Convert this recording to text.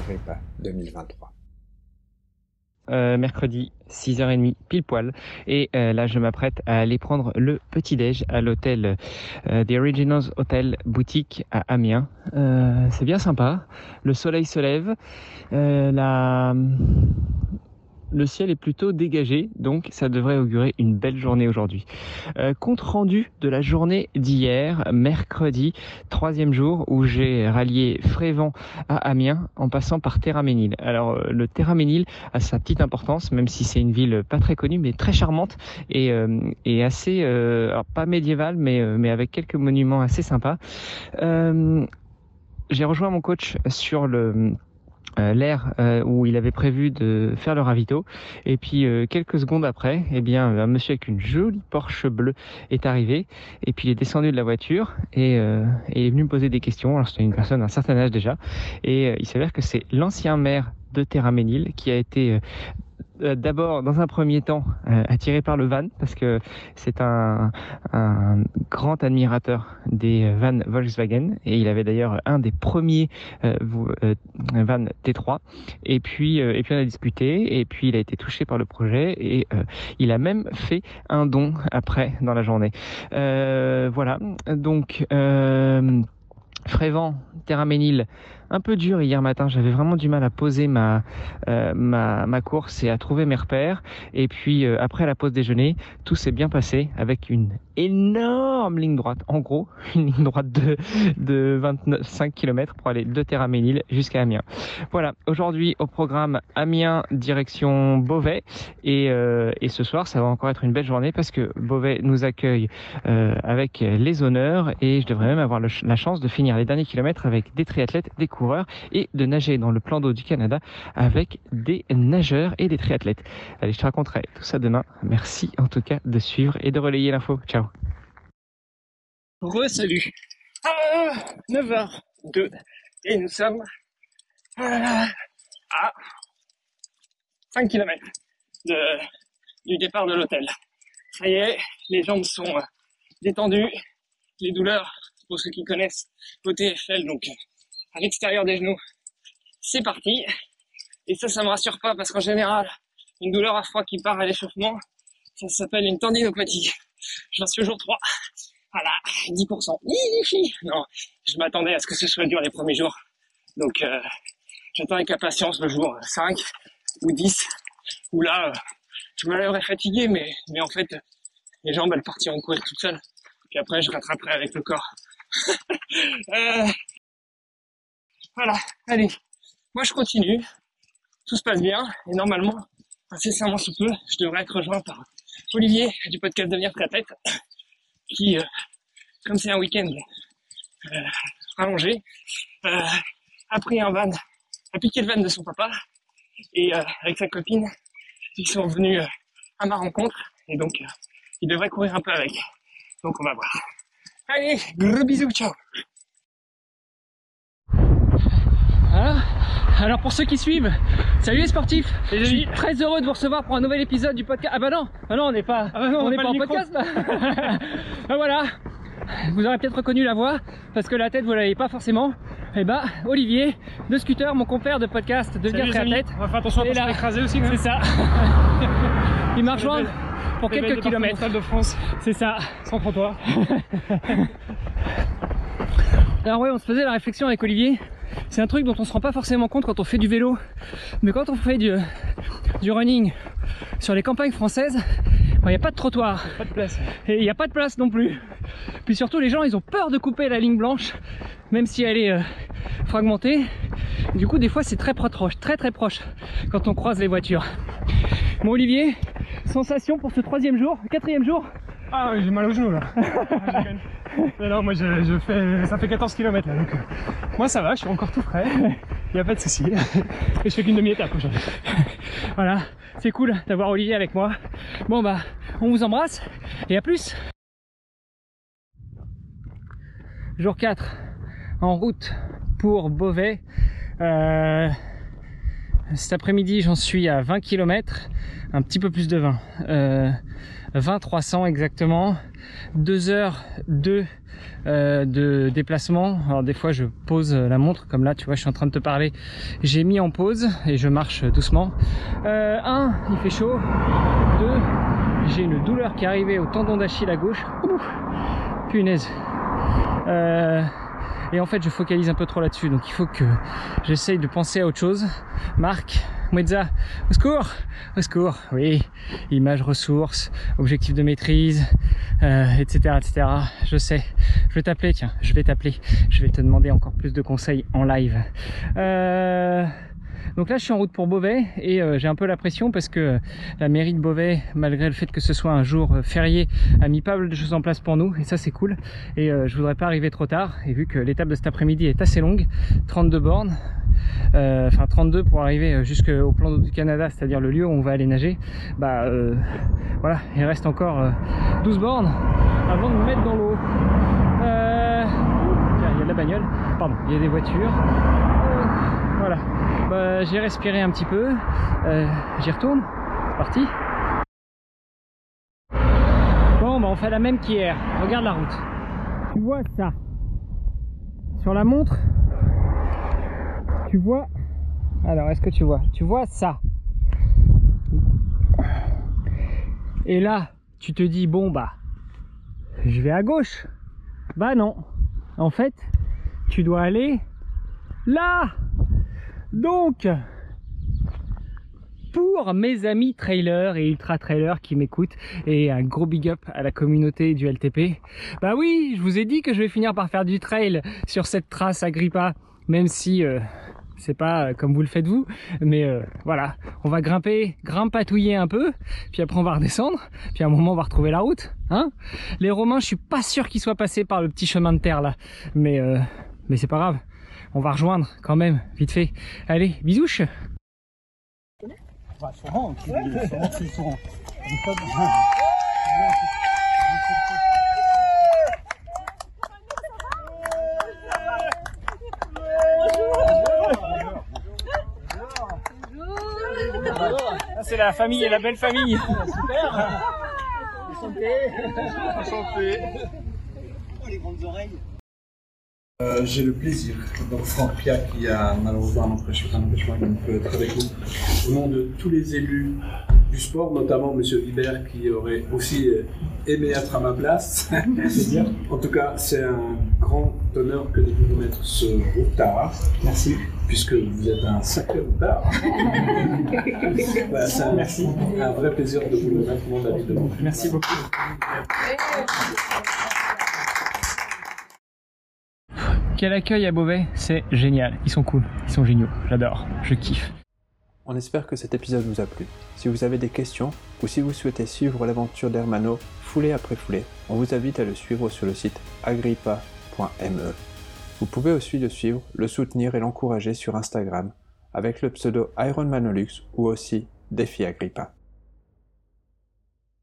Agrippa 2023. Euh, mercredi 6h30 pile poil. Et euh, là je m'apprête à aller prendre le petit déj à l'hôtel euh, The Originals Hotel Boutique à Amiens. C'est bien sympa. Le soleil se lève. La le ciel est plutôt dégagé, donc ça devrait augurer une belle journée aujourd'hui. Euh, compte rendu de la journée d'hier, mercredi, troisième jour, où j'ai rallié Frévent à Amiens en passant par Terraménil. Alors euh, le Terraménil a sa petite importance, même si c'est une ville pas très connue, mais très charmante et, euh, assez, alors pas médiévale, mais, mais avec quelques monuments assez sympas. j'ai rejoint mon coach sur le euh, l'air euh, où il avait prévu de faire le ravito. Et puis euh, quelques secondes après, eh bien, un monsieur avec une jolie Porsche bleue est arrivé. Et puis il est descendu de la voiture et, et est venu me poser des questions. Alors c'était une personne d'un certain âge déjà. Et il s'avère que c'est l'ancien maire de Terraménil qui a été euh, d'abord, dans un premier temps, euh, attiré par le van parce que c'est un, grand admirateur des vannes Volkswagen et il avait d'ailleurs un des premiers euh, vannes T3. Et puis, et puis on a discuté et puis il a été touché par le projet et il a même fait un don après dans la journée. voilà. Donc. Frévent, Terraménil, un peu dur hier matin. J'avais vraiment du mal à poser ma, euh, course et à trouver mes repères. Et puis euh, après la pause déjeuner, tout s'est bien passé avec une énorme ligne droite. En gros, une ligne droite de, de 25 km pour aller de Terraménil jusqu'à Amiens. Voilà, aujourd'hui au programme Amiens direction Beauvais. Et, euh, et, ce soir, ça va encore être une belle journée parce que Beauvais nous accueille avec les honneurs et je devrais même avoir la chance de finir les derniers kilomètres avec des triathlètes, des coureurs et de nager dans le plan d'eau du Canada avec des nageurs et des triathlètes. Allez, je te raconterai tout ça demain. Merci en tout cas de suivre et de relayer l'info. Ciao. Re-salut. 9h02 et nous sommes à 5 km du départ de l'hôtel. Ça y est, les jambes sont détendues, les douleurs pour ceux qui connaissent au TFL, donc à l'extérieur des genoux. C'est parti. Et ça, ça me rassure pas parce qu'en général, une douleur à froid qui part à l'échauffement, ça s'appelle une tendinopathie. J'en suis au jour 3. Voilà, 10%. Non, je m'attendais à ce que ce soit dur les premiers jours. Donc, euh, j'attends avec impatience le jour 5 ou 10, où là, euh, je me lèverai fatigué, mais, mais en fait, les jambes, elles partiront courir toutes seules. Puis après, je rattraperai avec le corps. Euh, voilà, allez, moi je continue, tout se passe bien, et normalement, incessamment sous peu, je devrais être rejoint par Olivier du podcast Devenir très tête, qui, euh, comme c'est un week-end euh, rallongé, a pris un van, a piqué le van de son papa, et avec sa copine, ils sont venus à ma rencontre, et donc il devrait courir un peu avec. Donc on va voir. Allez, gros bisous, ciao Alors pour ceux qui suivent, salut les sportifs Je suis très heureux de vous recevoir pour un nouvel épisode du podcast. Ah bah non, ah non on n'est pas, ah bah on n'est pas, en podcast là ah voilà Vous aurez peut-être reconnu la voix, parce que la tête vous l'avez pas forcément. Et eh bah Olivier de Scooter, mon compère de podcast de Salut la tête. On va faire attention à pas se écraser aussi. C'est ça. Il marche loin pour quelques kilomètres. de France. C'est ça. Sans trottoir. Alors ouais, on se faisait la réflexion avec Olivier. C'est un truc dont on se rend pas forcément compte quand on fait du vélo. Mais quand on fait du, du running sur les campagnes françaises, il n'y a pas de trottoir. Pas de place. Et il n'y a pas de place non plus. Puis surtout, les gens, ils ont peur de couper la ligne blanche, même si elle est euh, fragmentée. Du coup, des fois, c'est très proche, très très proche quand on croise les voitures. Bon, Olivier, sensation pour ce troisième jour, quatrième jour Ah, j'ai mal au genou là. Non, moi je, fais. Ça fait 14 km là, donc. euh, Moi ça va, je suis encore tout frais. Il a pas de souci. Et je fais qu'une demi-étape aujourd'hui. Voilà, c'est cool d'avoir Olivier avec moi. Bon bah, on vous embrasse et à plus. Jour 4, en route pour Beauvais. Euh, cet après-midi, j'en suis à 20 km, un petit peu plus de 20. Euh, 20 300 exactement. 2 heures 2 euh, de déplacement. Alors des fois je pose la montre comme là, tu vois, je suis en train de te parler. J'ai mis en pause et je marche doucement. Euh, un, il fait chaud. Deux, j'ai une douleur qui est arrivée au tendon d'Achille à gauche. Ouh, punaise. Euh, et en fait, je focalise un peu trop là-dessus. Donc il faut que j'essaye de penser à autre chose. Marc, Mouedza, au secours Au secours, oui. Image, ressources, objectif de maîtrise, euh, etc., etc. Je sais. Je vais t'appeler, tiens, je vais t'appeler. Je vais te demander encore plus de conseils en live. Euh, donc là, je suis en route pour Beauvais et euh, j'ai un peu la pression parce que la mairie de Beauvais, malgré le fait que ce soit un jour euh, férié, a mis pas mal de choses en place pour nous et ça c'est cool. Et euh, je voudrais pas arriver trop tard. Et vu que l'étape de cet après-midi est assez longue, 32 bornes, euh, enfin 32 pour arriver jusqu'au plan d'eau du Canada, c'est-à-dire le lieu où on va aller nager, bah euh, voilà, il reste encore euh, 12 bornes avant de me mettre dans l'eau. Euh, il y a de la bagnole, pardon, il y a des voitures. Euh, voilà, bah, j'ai respiré un petit peu, euh, j'y retourne, c'est parti. Bon, bah, on fait la même qu'hier, regarde la route. Tu vois ça Sur la montre, tu vois Alors, est-ce que tu vois? Tu vois ça Et là, tu te dis, bon, bah, je vais à gauche. Bah non. En fait, tu dois aller là. Donc, pour mes amis trailers et ultra trailers qui m'écoutent et un gros big up à la communauté du LTP. Bah oui, je vous ai dit que je vais finir par faire du trail sur cette trace Agrippa, même si euh, c'est pas euh, comme vous le faites vous, mais euh, voilà, on va grimper, grimpatouiller un peu, puis après on va redescendre, puis à un moment on va retrouver la route, hein. Les Romains, je suis pas sûr qu'ils soient passés par le petit chemin de terre là, mais euh, mais c'est pas grave, on va rejoindre quand même, vite fait. Allez, bisouches C'est la famille et la belle famille. Euh, J'ai le plaisir, donc Franck Pia qui a malheureusement un empêchement, un empêchement qui ne peut être avec nous, au nom de tous les élus du sport, notamment M. Hibert qui aurait aussi euh, aimé être à ma place. en tout cas, c'est un grand honneur que de vous remettre ce routard. Merci. Puisque vous êtes un sacré routard. Voilà, c'est un, un vrai plaisir de vous le remettre au nom de. Merci beaucoup. Quel accueil à Beauvais, c'est génial. Ils sont cool, ils sont géniaux, j'adore, je kiffe. On espère que cet épisode vous a plu. Si vous avez des questions ou si vous souhaitez suivre l'aventure d'Hermano foulée après foulée, on vous invite à le suivre sur le site agrippa.me. Vous pouvez aussi le suivre, le soutenir et l'encourager sur Instagram avec le pseudo Ironmanolux ou aussi Défi Agrippa.